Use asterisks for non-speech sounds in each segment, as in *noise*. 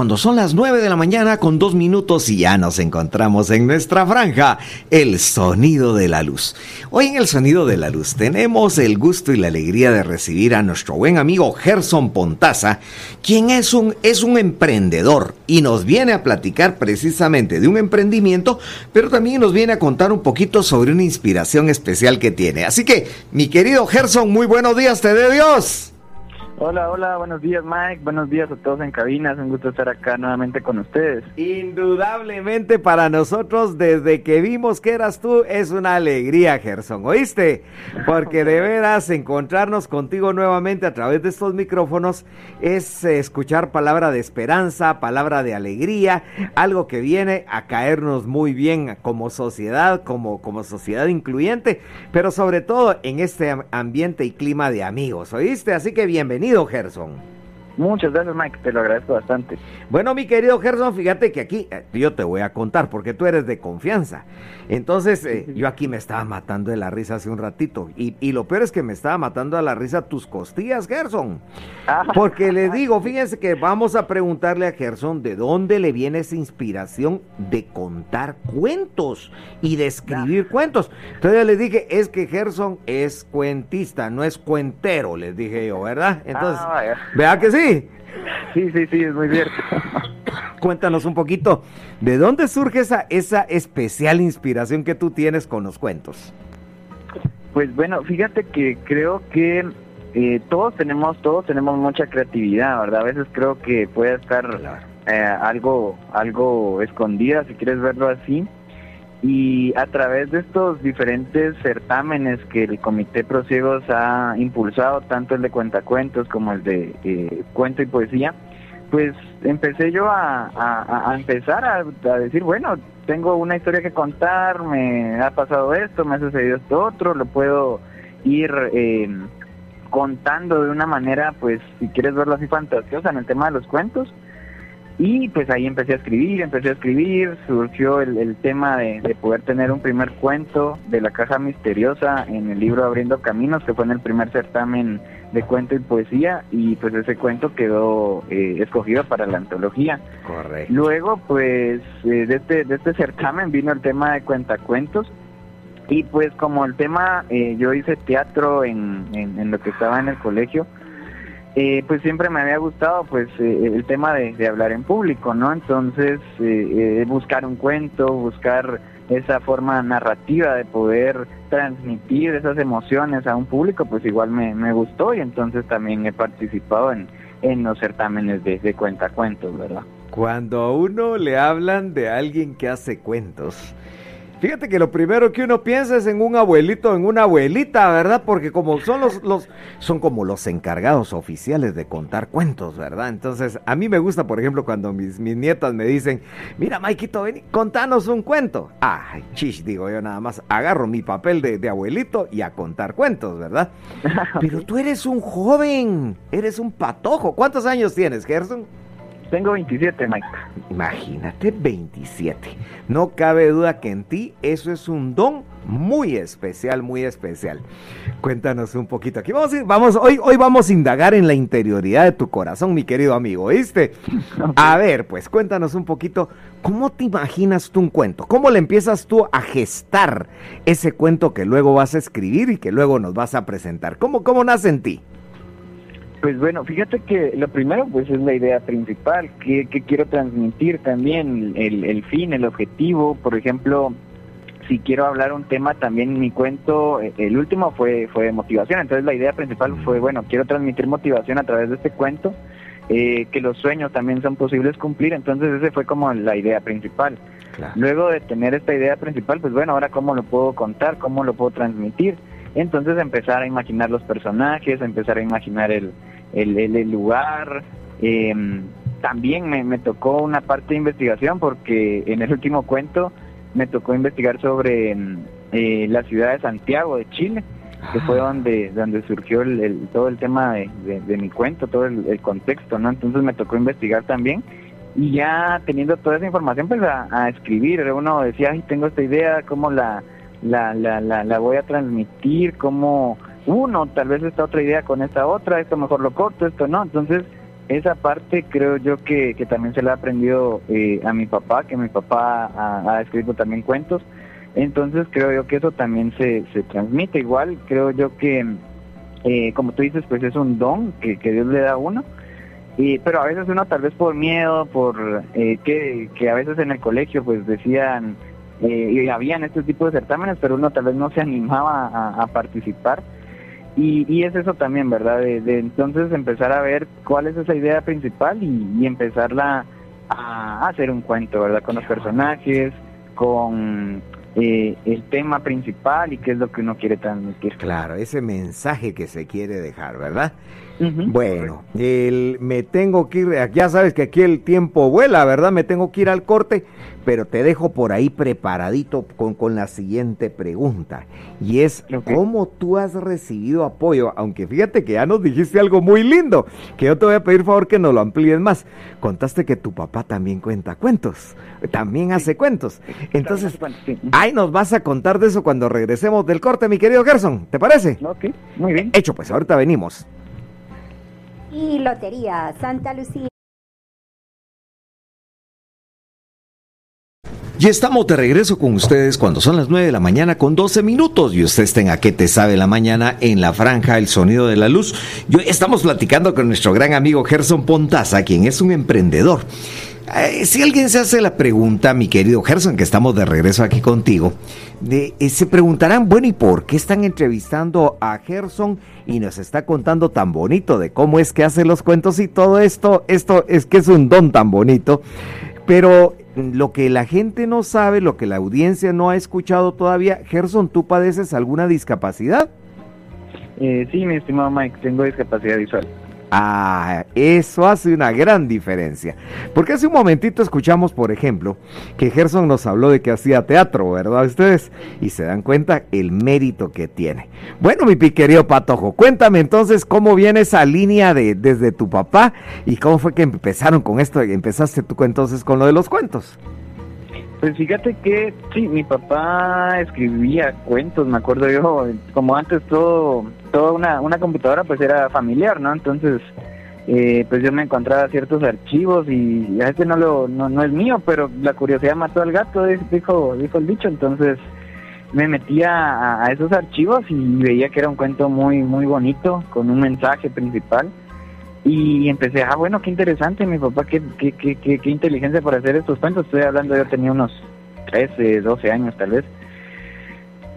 Cuando son las 9 de la mañana con dos minutos y ya nos encontramos en nuestra franja, el sonido de la luz. Hoy en el sonido de la luz tenemos el gusto y la alegría de recibir a nuestro buen amigo Gerson Pontaza, quien es un, es un emprendedor y nos viene a platicar precisamente de un emprendimiento, pero también nos viene a contar un poquito sobre una inspiración especial que tiene. Así que, mi querido Gerson, muy buenos días, te de Dios. Hola, hola, buenos días Mike, buenos días a todos en cabina, es un gusto estar acá nuevamente con ustedes. Indudablemente para nosotros, desde que vimos que eras tú, es una alegría, Gerson, ¿oíste? Porque de veras encontrarnos contigo nuevamente a través de estos micrófonos es escuchar palabra de esperanza, palabra de alegría, algo que viene a caernos muy bien como sociedad, como, como sociedad incluyente, pero sobre todo en este ambiente y clima de amigos, ¿oíste? Así que bienvenido Gerson. Muchas gracias, Mike, te lo agradezco bastante. Bueno, mi querido Gerson, fíjate que aquí eh, yo te voy a contar porque tú eres de confianza. Entonces, eh, yo aquí me estaba matando de la risa hace un ratito. Y, y, lo peor es que me estaba matando de la risa tus costillas, Gerson. Ah. Porque le digo, fíjense que vamos a preguntarle a Gerson de dónde le viene esa inspiración de contar cuentos y de escribir cuentos. Entonces le dije, es que Gerson es cuentista, no es cuentero, les dije yo, ¿verdad? Entonces, ah, vea que sí. Sí, sí, sí, es muy cierto. Cuéntanos un poquito, ¿de dónde surge esa, esa especial inspiración que tú tienes con los cuentos? Pues bueno, fíjate que creo que eh, todos tenemos, todos tenemos mucha creatividad, ¿verdad? A veces creo que puede estar eh, algo, algo escondida, si quieres verlo así y a través de estos diferentes certámenes que el Comité Prosiegos ha impulsado, tanto el de cuentacuentos como el de eh, cuento y poesía, pues empecé yo a, empezar a, decir, bueno, tengo una historia que contar, me ha pasado esto, me ha sucedido esto otro, lo puedo ir eh, contando de una manera, pues si quieres verlo así fantasiosa en el tema de los cuentos. Y pues ahí empecé a escribir, empecé a escribir, surgió el, tema de, poder tener un primer cuento de la caja misteriosa en el libro Abriendo Caminos, que fue en el primer certamen de cuento y poesía, y pues ese cuento quedó eh, escogido para la antología. Correcto. Luego pues eh, de, este, de este certamen vino el tema de cuentacuentos, y pues como el tema, eh, yo hice teatro en, en lo que estaba en el colegio, eh, pues siempre me había gustado pues eh, el tema de, hablar en público, ¿no? Entonces eh, buscar un cuento, buscar esa forma narrativa de poder transmitir esas emociones a un público, pues igual me, me gustó y entonces también he participado en, en los certámenes de, de cuentacuentos, ¿verdad? Cuando a uno le hablan de alguien que hace cuentos, Fíjate que lo primero que uno piensa es en un abuelito, en una abuelita, ¿verdad? Porque como son los, los, son como los encargados oficiales de contar cuentos, ¿verdad? Entonces, a mí me gusta, por ejemplo, cuando mis, mis nietas me dicen, mira, Maikito, ven, contanos un cuento. Ay, chish, digo yo nada más, agarro mi papel de, de abuelito y a contar cuentos, ¿verdad? *laughs* Pero tú eres un joven, eres un patojo. ¿Cuántos años tienes, Gerson? Tengo 27, Mike. Imagínate, 27. No cabe duda que en ti eso es un don muy especial, muy especial. Cuéntanos un poquito. Aquí vamos, vamos hoy, hoy vamos a indagar en la interioridad de tu corazón, mi querido amigo, ¿viste? *laughs* A ver, pues cuéntanos un poquito, ¿cómo te imaginas tú un cuento? ¿Cómo le empiezas tú a gestar ese cuento que luego vas a escribir y que luego nos vas a presentar? ¿Cómo, cómo nace en ti? Pues bueno, fíjate que lo primero pues es la idea principal, que, quiero transmitir también, el, fin, el objetivo, por ejemplo, si quiero hablar un tema también mi cuento, eh, el último fue, fue motivación, entonces la idea principal fue, bueno, quiero transmitir motivación a través de este cuento, eh, que los sueños también son posibles cumplir, entonces ese fue como la idea principal. Luego de tener esta idea principal, pues bueno, ahora cómo lo puedo contar, cómo lo puedo transmitir. Entonces empezar a imaginar los personajes, empezar a imaginar el, el, lugar. Em, también me, me, tocó una parte de investigación porque en el último cuento me tocó investigar sobre em, eh, la ciudad de Santiago de Chile, que fue ah. donde donde surgió el, todo el tema de, mi cuento, todo el, contexto, ¿no? Entonces me tocó investigar también y ya teniendo toda esa información pues a, a escribir, uno decía, ay, tengo esta idea, ¿cómo la la, la, la, la voy a transmitir, como uno, tal vez esta otra idea con esta otra, esto mejor lo corto, esto no. Entonces, esa parte creo yo que, que también se la ha aprendido eh, a mi papá, que mi papá ha, escrito también cuentos. Entonces creo yo que eso también se, se transmite. Igual creo yo que, eh, como tú dices, pues es un don que, que Dios le da a uno. Y, pero a veces uno tal vez por miedo, por eh, que, que a veces en el colegio pues decían, y habían este tipo de certámenes, pero uno tal vez no se animaba a, a participar. Y, es eso también, ¿verdad? De, entonces empezar a ver cuál es esa idea principal y, empezarla a, hacer un cuento, ¿verdad? Con los personajes, con eh, el tema principal y qué es lo que uno quiere transmitir. Claro, ese mensaje que se quiere dejar, ¿verdad? Bueno, el, me tengo que ir, ya sabes que aquí el tiempo vuela, ¿verdad? Me tengo que ir al corte, pero te dejo por ahí preparadito con, con la siguiente pregunta. Y es, ¿cómo tú has recibido apoyo? Aunque fíjate que ya nos dijiste algo muy lindo, que yo te voy a pedir favor que nos lo amplíes más. Contaste que tu papá también cuenta cuentos, también hace cuentos. Entonces, ahí nos vas a contar de eso cuando regresemos del corte, mi querido Gerson, ¿te parece? Ok, muy bien. Hecho, pues ahorita venimos y Lotería Santa Lucía. Y estamos de regreso con ustedes cuando son las 9 de la mañana con 12 minutos y usted está en qué te sabe la mañana en la franja El Sonido de la Luz. Yo estamos platicando con nuestro gran amigo Gerson Pontaza, quien es un emprendedor. Eh, si alguien se hace la pregunta, mi querido Gerson, que estamos de regreso aquí contigo, de, eh, se preguntarán, bueno, ¿y por qué están entrevistando a Gerson y nos está contando tan bonito de cómo es que hace los cuentos y todo esto? Esto es que es un don tan bonito. Pero lo que la gente no sabe, lo que la audiencia no ha escuchado todavía, Gerson, ¿tú padeces alguna discapacidad? Eh, sí, mi estimado Mike, tengo discapacidad visual. Ah, eso hace una gran diferencia. Porque hace un momentito escuchamos, por ejemplo, que Gerson nos habló de que hacía teatro, ¿verdad ustedes? Y se dan cuenta el mérito que tiene. Bueno, mi querido Patojo, cuéntame entonces cómo viene esa línea de desde tu papá y cómo fue que empezaron con esto, empezaste tú entonces con lo de los cuentos. Pues fíjate que sí, mi papá escribía cuentos, me acuerdo yo, como antes todo, toda una, una computadora pues era familiar, ¿no? Entonces, eh, pues yo me encontraba ciertos archivos y a este no lo, no, no es mío, pero la curiosidad mató al gato, dijo, dijo el dicho, entonces me metía a, esos archivos y veía que era un cuento muy, muy bonito, con un mensaje principal y empecé, ah, bueno, qué interesante, mi papá, qué, qué, qué, qué, inteligencia para hacer estos cuentos. Estoy hablando, yo tenía unos 13, 12 años tal vez.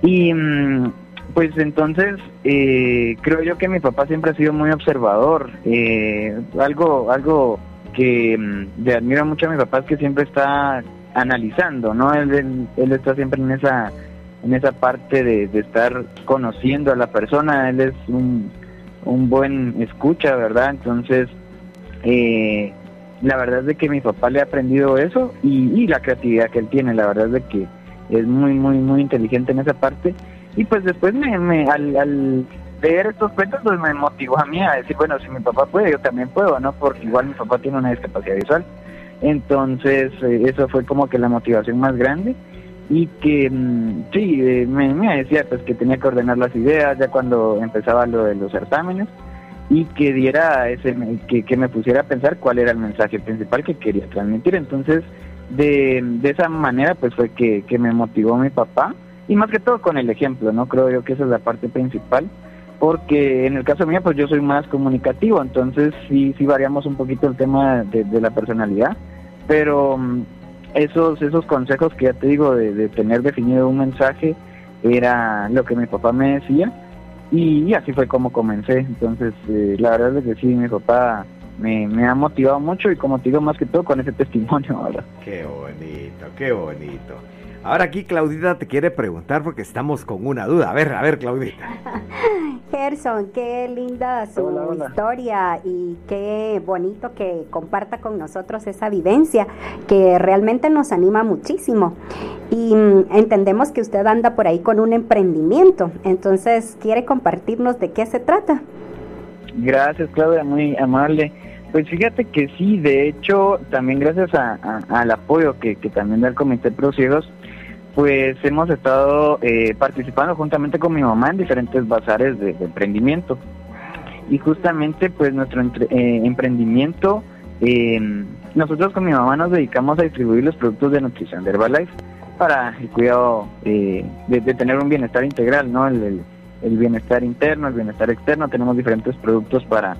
Y mm, pues entonces eh, creo yo que mi papá siempre ha sido muy observador. Eh, algo algo que mm, le admiro mucho a mi papá es que siempre está analizando, ¿no? Él, él, está siempre en esa en esa parte de, de estar conociendo a la persona. Él es un un buen escucha, ¿verdad? Entonces, eh, la verdad es de que mi papá le ha aprendido eso y, la creatividad que él tiene, la verdad es de que es muy, muy, muy inteligente en esa parte. Y pues después me, me al, al leer estos cuentos, pues me motivó a mí a decir, bueno, si mi papá puede, yo también puedo, ¿no? Porque igual mi papá tiene una discapacidad visual. Entonces, eh, eso fue como que la motivación más grande y que mm, sí, eh, me, decía pues que tenía que ordenar las ideas ya cuando empezaba lo de los certámenes y que diera ese que, que me pusiera a pensar cuál era el mensaje principal que quería transmitir entonces de, de esa manera pues fue que, que me motivó mi papá y más que todo con el ejemplo no creo yo que esa es la parte principal porque en el caso mío pues yo soy más comunicativo entonces sí sí variamos un poquito el tema de, la personalidad pero mm, esos, esos consejos que ya te digo de, tener definido un mensaje era lo que mi papá me decía y, así fue como comencé. Entonces, eh, la verdad es que sí, mi papá me, me, ha motivado mucho y como te digo, más que todo con ese testimonio. *laughs* ahora Qué bonito, qué bonito. Ahora aquí Claudita te quiere preguntar porque estamos con una duda. A ver, a ver, Claudita. *laughs* Gerson, qué linda su historia y qué bonito que comparta con nosotros esa vivencia que realmente nos anima muchísimo. Y mm, entendemos que usted anda por ahí con un emprendimiento, entonces quiere compartirnos de qué se trata. Gracias, Claudia, muy amable. Pues fíjate que sí, de hecho, también gracias al apoyo que, también da el Comité Pro Ciegos, pues hemos estado eh, participando juntamente con mi mamá en diferentes bazares de, emprendimiento. y justamente pues nuestro eh, emprendimiento, em, nosotros con mi mamá nos dedicamos a distribuir los productos de nutrición de Herbalife para el cuidado eh, de, tener un bienestar integral, ¿no? El, el, bienestar interno, el bienestar externo, tenemos diferentes productos para,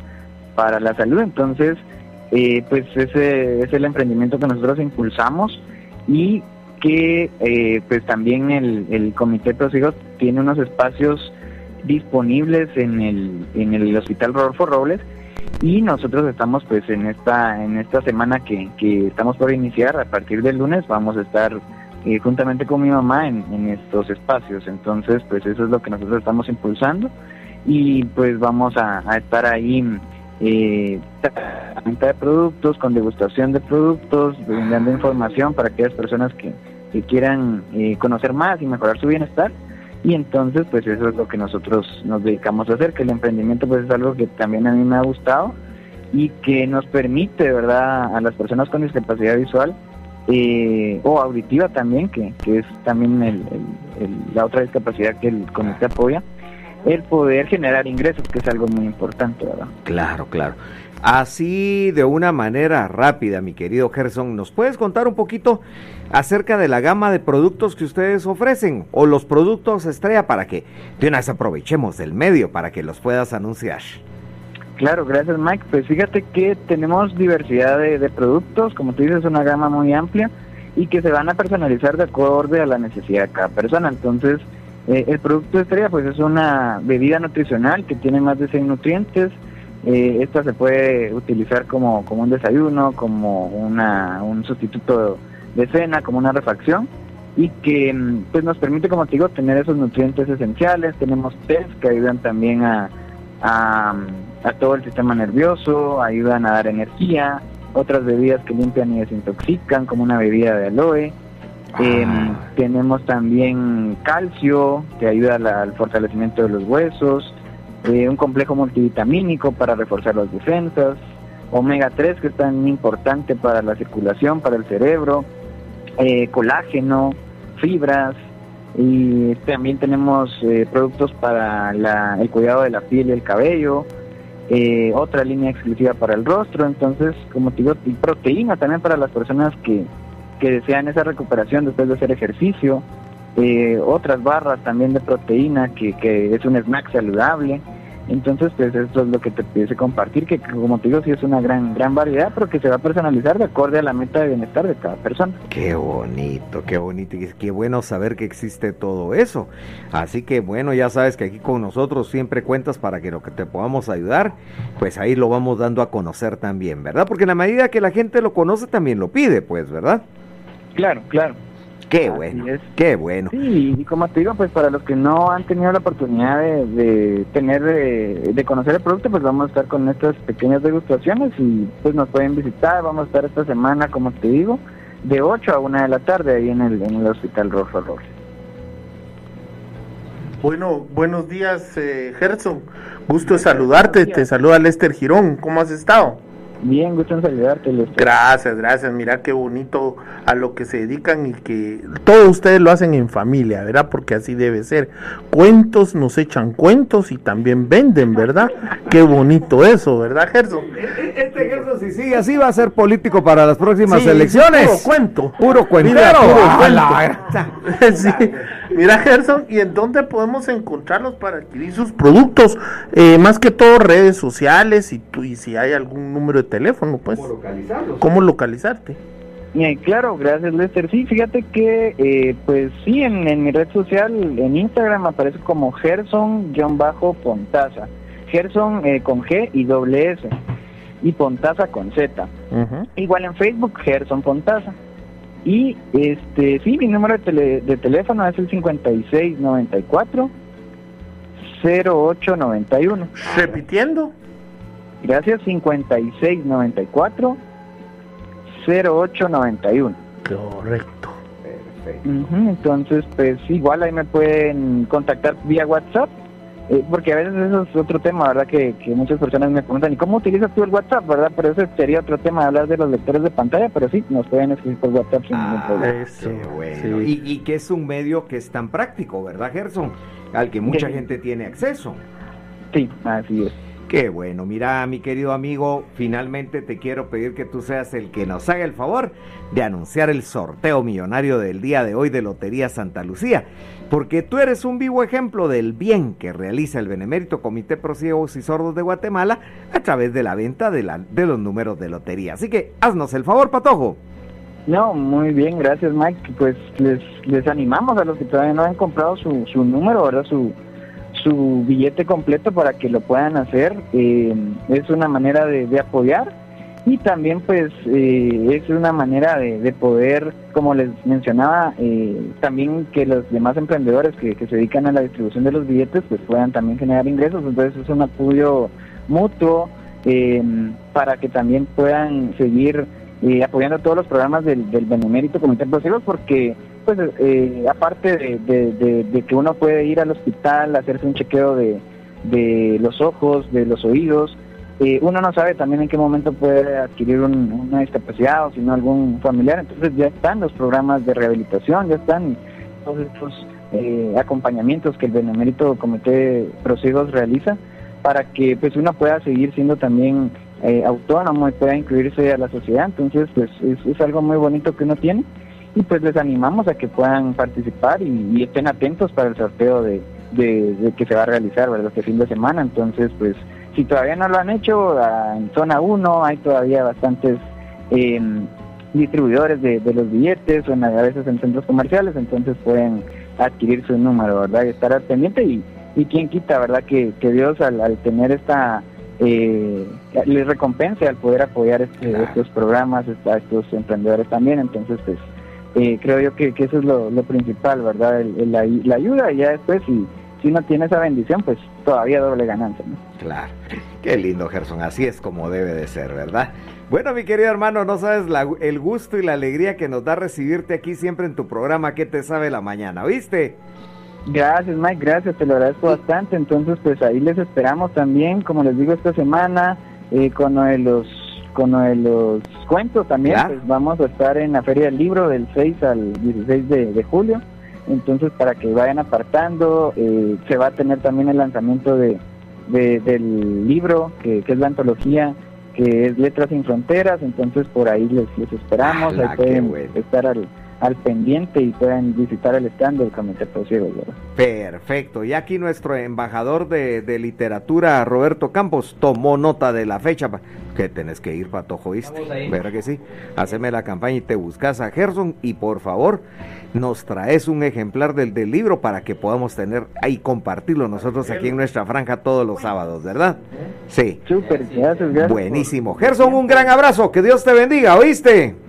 para la salud, entonces eh, pues ese es el emprendimiento que nosotros impulsamos y que eh, pues también el, el Comité Hijos tiene unos espacios disponibles en el, en el Hospital Rodolfo Robles. Y nosotros estamos pues en esta en esta semana que, que estamos por iniciar a partir del lunes vamos a estar eh, juntamente con mi mamá en, en, estos espacios. Entonces pues eso es lo que nosotros estamos impulsando. Y pues vamos a, estar ahí eh, venta de productos con degustación de productos brindando información para aquellas personas que, que quieran eh, conocer más y mejorar su bienestar y entonces pues eso es lo que nosotros nos dedicamos a hacer, que el emprendimiento pues es algo que también a mí me ha gustado y que nos permite, ¿verdad?, a las personas con discapacidad visual eh, o auditiva también, que, que es también el, la otra discapacidad que el comité apoya, el poder generar ingresos, que es algo muy importante, ¿verdad? Claro, claro. Así de una manera rápida, mi querido Gerson, ¿nos puedes contar un poquito acerca de la gama de productos que ustedes ofrecen o los productos estrella para que de una vez aprovechemos del medio para que los puedas anunciar? Claro, gracias Mike. Pues fíjate que tenemos diversidad de, productos, como tú dices, una gama muy amplia y que se van a personalizar de acuerdo a la necesidad de cada persona. Entonces, eh, el producto estrella pues es una bebida nutricional que tiene más de 100 nutrientes. Eh, esta se puede utilizar como, como un desayuno, como una, un sustituto de cena, como una refacción, y que mm, pues nos permite, como te digo, tener esos nutrientes esenciales. Tenemos test que ayudan también a, a, todo el sistema nervioso, ayudan a dar energía, otras bebidas que limpian y desintoxican, como una bebida de aloe. Em, ah. tenemos también calcio, que ayuda al fortalecimiento de los huesos, eh, un complejo multivitamínico para reforzar las defensas, omega 3 que es tan importante para la circulación, para el cerebro, eh, colágeno, fibras y también tenemos eh, productos para el cuidado de la piel y el cabello, otra línea exclusiva para el rostro, entonces como te digo, y proteína también para las personas que, que desean esa recuperación después de hacer ejercicio, otras barras también de proteína que, que es un snack saludable. Entonces, pues eso es lo que te pudiese compartir, que como te digo, sí es una gran gran variedad, pero que se va a personalizar de acuerdo a la meta de bienestar de cada persona. Qué bonito, qué bonito, y qué bueno saber que existe todo eso. Así que bueno, ya sabes que aquí con nosotros siempre cuentas para que lo que te podamos ayudar, pues ahí lo vamos dando a conocer también, ¿verdad? Porque en la medida que la gente lo conoce, también lo pide, pues, ¿verdad? Claro, claro. Qué bueno, qué bueno. Sí, y como te digo, pues para los que no han tenido la oportunidad de, tener, de, conocer el producto, pues vamos a estar con estas pequeñas degustaciones y pues nos pueden visitar. Vamos a estar esta semana, como te digo, de 8 a 1 de la tarde ahí en el, en el Hospital Rojo Robles. Bueno, buenos días, eh, Gerson. Gusto saludarte. Te saluda Lester Girón. ¿Cómo has estado? Bien, gusto en saludarte. Gracias, gracias. Mira qué bonito a lo que se dedican y que todos ustedes lo hacen en familia, ¿verdad? Porque así debe ser. Cuentos nos echan cuentos y también venden, ¿verdad? Qué bonito eso, ¿verdad, Gerson? E-, e-, este Gerson, si sigue así, va a ser político para las próximas elecciones. puro cuento. Puro cuentero. *laughs* sí. Mira, Gerson, ¿y en dónde podemos encontrarlos para adquirir sus productos? Eh, más que todo redes sociales y, tú, y si hay algún número de teléfono, pues. ¿Cómo localizarlos? ¿Cómo localizarte? claro, gracias Lester. Sí, fíjate que, eh, pues sí, en, mi red social, en Instagram aparece como Gerson-Pontaza. Gerson eh, con G y doble S. Y Pontaza con Z. Igual en Facebook, Gerson Pontaza. Y este, sí, mi número de, de teléfono es el 5694 0891. Repitiendo. Gracias, 5694 0891. Correcto. Perfecto. entonces, pues igual ahí me pueden contactar vía WhatsApp, eh, porque a veces eso es otro tema, ¿verdad? Que, muchas personas me preguntan, ¿y cómo utilizas tú el WhatsApp, verdad? Pero ese sería otro tema de hablar de los lectores de pantalla, pero sí, nos pueden escribir por WhatsApp sin ningún ah, problema. bueno. Y, y, que es un medio que es tan práctico, ¿verdad, Gerson? Al que mucha gente tiene acceso. Sí, así es. Qué bueno, mira mi querido amigo, finalmente te quiero pedir que tú seas el que nos haga el favor de anunciar el sorteo millonario del día de hoy de Lotería Santa Lucía, porque tú eres un vivo ejemplo del bien que realiza el Benemérito Comité Pro Ciegos y Sordos de Guatemala a través de la venta de, la, de los números de lotería. Así que haznos el favor, Patojo. No, muy bien, gracias Mike. Pues les, les animamos a los que todavía no han comprado su, su número, ¿verdad? Su, su billete completo para que lo puedan hacer. Eh, es una manera de, apoyar y también pues eh, es una manera de, poder, como les mencionaba, eh, también que los demás emprendedores que, se dedican a la distribución de los billetes pues puedan también generar ingresos. Entonces es un apoyo mutuo para que también puedan seguir apoyando todos los programas del, del Benemérito Comité de porque pues eh, aparte de, que uno puede ir al hospital, hacerse un chequeo de, los ojos, de los oídos, eh, uno no sabe también en qué momento puede adquirir una discapacidad o si no algún familiar, entonces ya están los programas de rehabilitación, ya están todos estos eh, acompañamientos que el Benemérito Comité Prosigos realiza para que pues uno pueda seguir siendo también autónomo y pueda incluirse a la sociedad, entonces pues es algo muy bonito que uno tiene y pues les animamos a que puedan participar y, estén atentos para el sorteo de, que se va a realizar ¿verdad? este fin de semana. Entonces, pues si todavía no lo han hecho, ah, en zona 1 hay todavía bastantes em, distribuidores de, los billetes o a veces en centros comerciales, entonces pueden adquirir su número, ¿verdad? Y estar al pendiente y, y quién quita, ¿verdad? Que, Dios al, tener esta... Eh, les recompense al poder apoyar este, estos programas a estos emprendedores también, entonces pues eh, creo yo que, eso es lo, principal, ¿verdad? la, ayuda y ya después, si, si uno tiene esa bendición, pues todavía doble ganancia, ¿no? Claro, qué lindo Gerson, así es como debe de ser, ¿verdad? Bueno, mi querido hermano, no sabes el gusto y la alegría que nos da recibirte aquí siempre en tu programa ¿Qué te sabe la mañana? ¿Viste? Gracias, Mike, gracias, te lo agradezco bastante. Entonces, pues ahí les esperamos también, como les digo, esta semana eh, con los con los cuentos también, pues vamos a estar en la Feria del Libro del 6 al 16 de, julio. Entonces, para que vayan apartando, eh, se va a tener también el lanzamiento de, del libro, que, es la antología, que es Letras sin Fronteras. Entonces, por ahí les, esperamos, ahí pueden estar al, al pendiente y puedan visitar el stand del Comité Ciegos. Perfecto. Y aquí nuestro embajador de, de, literatura, Roberto Campos, tomó nota de la fecha. Que tenés que ir, Patojo, ¿viste? ¿Verdad que sí? Haceme la campaña y te buscas a Gerson y por favor nos traes un ejemplar del, del libro para que podamos tener ahí compartirlo nosotros aquí en nuestra franja todos los sábados, ¿verdad? Sí. Súper, gracias, gracias. Buenísimo. Gerson, un gran abrazo, que Dios te bendiga, ¿oíste?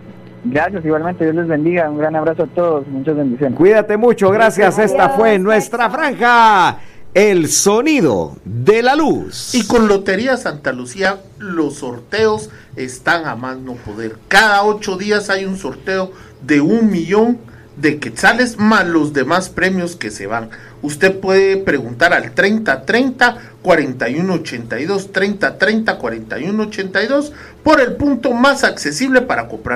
Gracias, igualmente, Dios les bendiga. Un gran abrazo a todos, muchas bendiciones. Cuídate mucho, gracias. Esta fue nuestra franja. El sonido de la luz. Y con Lotería Santa Lucía, los sorteos están a más no poder. Cada ocho días hay un sorteo de un millón de quetzales más los demás premios que se van. Usted puede preguntar al 3030 4182 3030 4182 por el punto más accesible para comprar